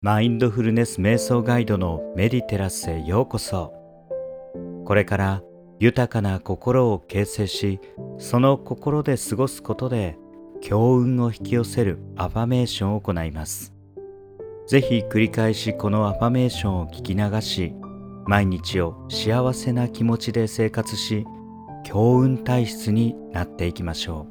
マインドフルネス瞑想ガイドのメディテラスへようこそ。これから豊かな心を形成しその心で過ごすことで強運を引き寄せるアファメーションを行います。ぜひ繰り返しこのアファメーションを聞き流し毎日を幸せな気持ちで生活し強運体質になっていきましょ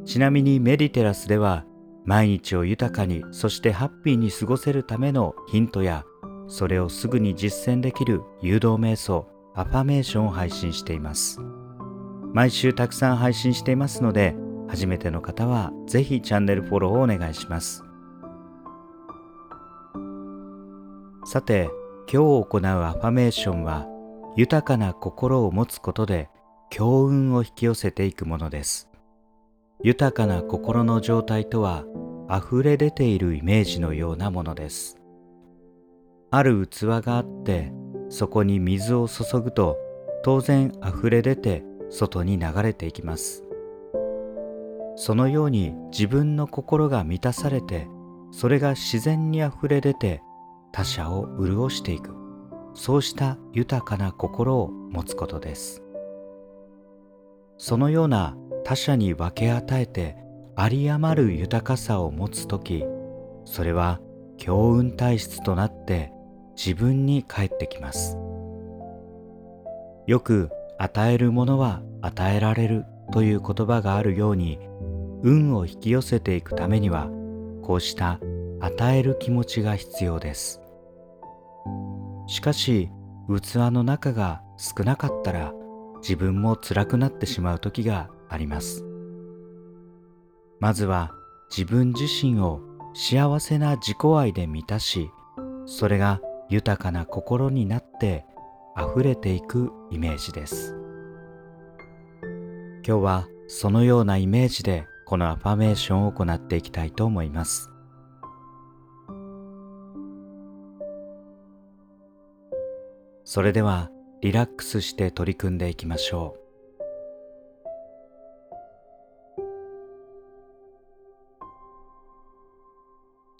う。ちなみにメディテラスでは毎日を豊かにそしてハッピーに過ごせるためのヒントやそれをすぐに実践できる誘導瞑想アファメーションを配信しています。毎週たくさん配信していますので初めての方はぜひチャンネルフォローをお願いします。さて今日行うアファメーションは豊かな心を持つことで強運を引き寄せていくものです。豊かな心の状態とは溢れ出ているイメージのようなものです。ある器があってそこに水を注ぐと当然溢れ出て外に流れていきます。そのように自分の心が満たされてそれが自然に溢れ出て他者を潤していく。そうした豊かな心を持つことです。そのような他者に分け与えて有り余る豊かさを持つ時それは強運体質となって自分に返ってきます。よく与えるものは与えられるという言葉があるように運を引き寄せていくためにはこうした与える気持ちが必要です。しかし器の中が少なかったら自分も辛くなってしまう時があります。まずは自分自身を幸せな自己愛で満たしそれが豊かな心になって溢れていくイメージです。今日はそのようなイメージでこのアファメーションを行っていきたいと思います。それではリラックスして取り組んでいきましょう。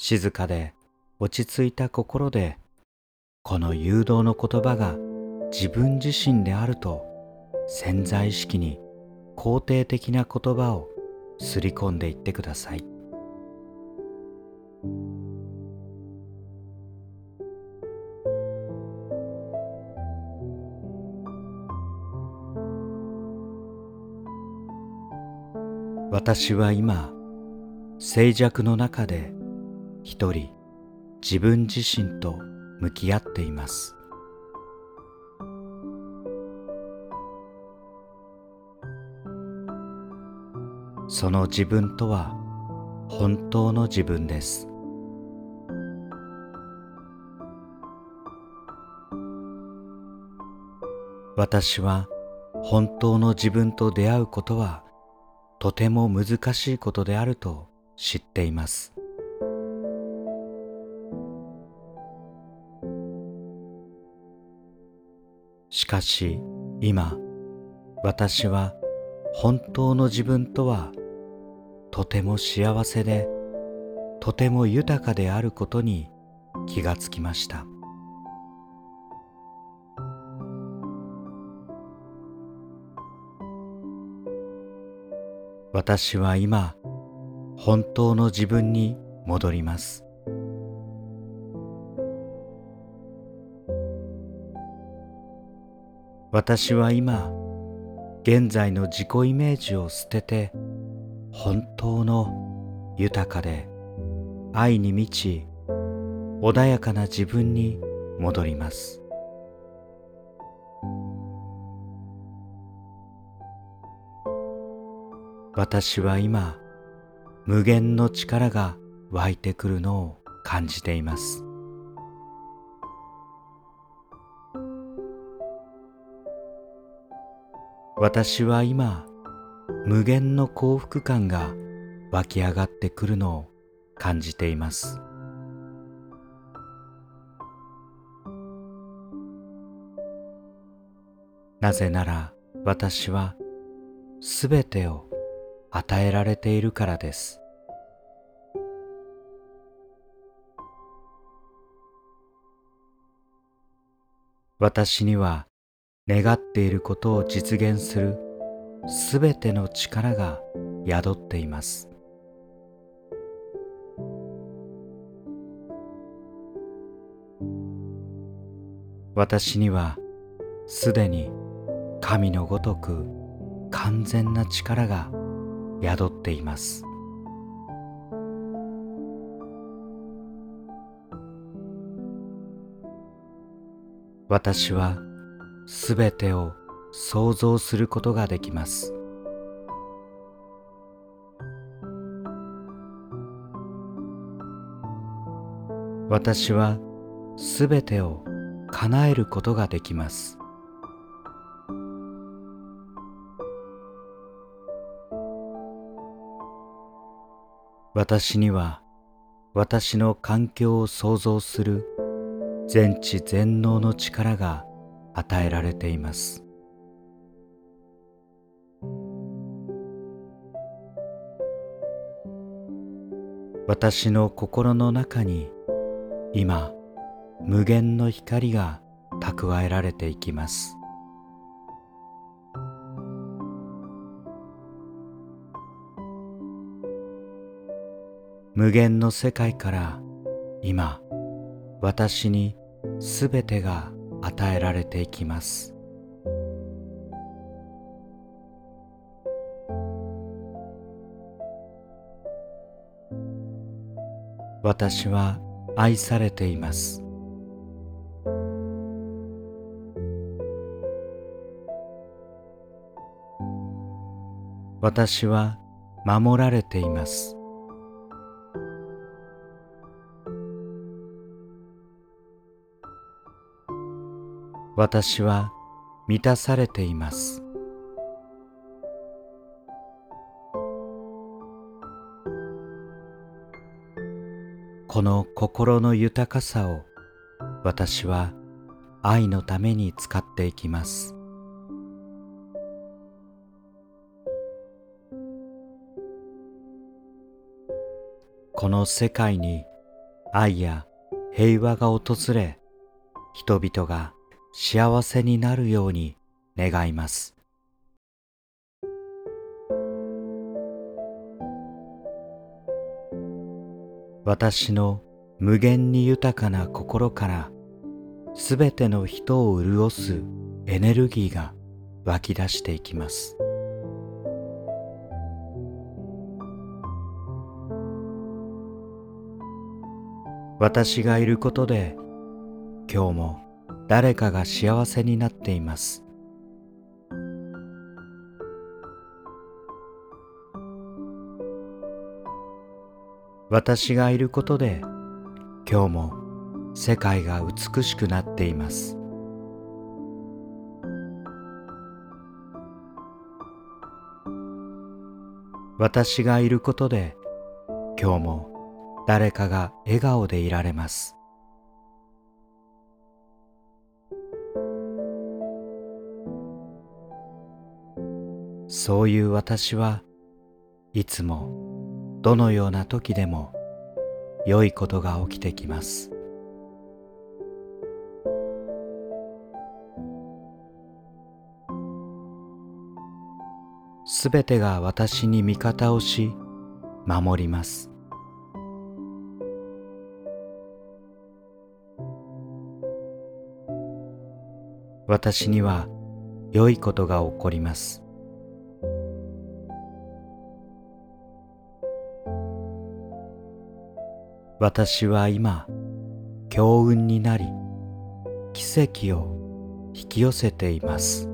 静かで落ち着いた心でこの誘導の言葉が自分自身であると潜在意識に肯定的な言葉をすり込んでいってください。私は今静寂の中で一人自分自身と向き合っています。その自分とは本当の自分です。私は本当の自分と出会うことはとても難しいことであると知っています。しかし今私は本当の自分とはとても幸せでとても豊かであることに気がつきました。私は今本当の自分に戻ります。私は今現在の自己イメージを捨てて本当の豊かで愛に満ち穏やかな自分に戻ります。私は今無限の力が湧いてくるのを感じています。私は今無限の幸福感が湧き上がってくるのを感じています。なぜなら私はすべてを与えられているからです。私には願っていることを実現するすべての力が宿っています。私にはすでに神のごとく完全な力が宿っています。私はすべてを想像することができます。私はすべてを叶えることができます。私には私の環境を創造する全知全能の力が与えられています。私の心の中に今無限の光が蓄えられていきます。無限の世界から今私にすべてが与えられていきます。私は愛されています。私は守られています。私は満たされています。この心の豊かさを私は愛のために使っていきます。この世界に愛や平和が訪れ人々が幸せになるように願います。私の無限に豊かな心からすべての人を潤すエネルギーが湧き出していきます。私がいることで今日も誰かが幸せになっています。私がいることで今日も世界が美しくなっています。私がいることで今日も誰かが笑顔でいられます。そういう私はいつもどのような時でも良いことが起きてきます。すべてが私に味方をし守ります。私には良いことが起こります。私は今強運になり奇跡を引き寄せています。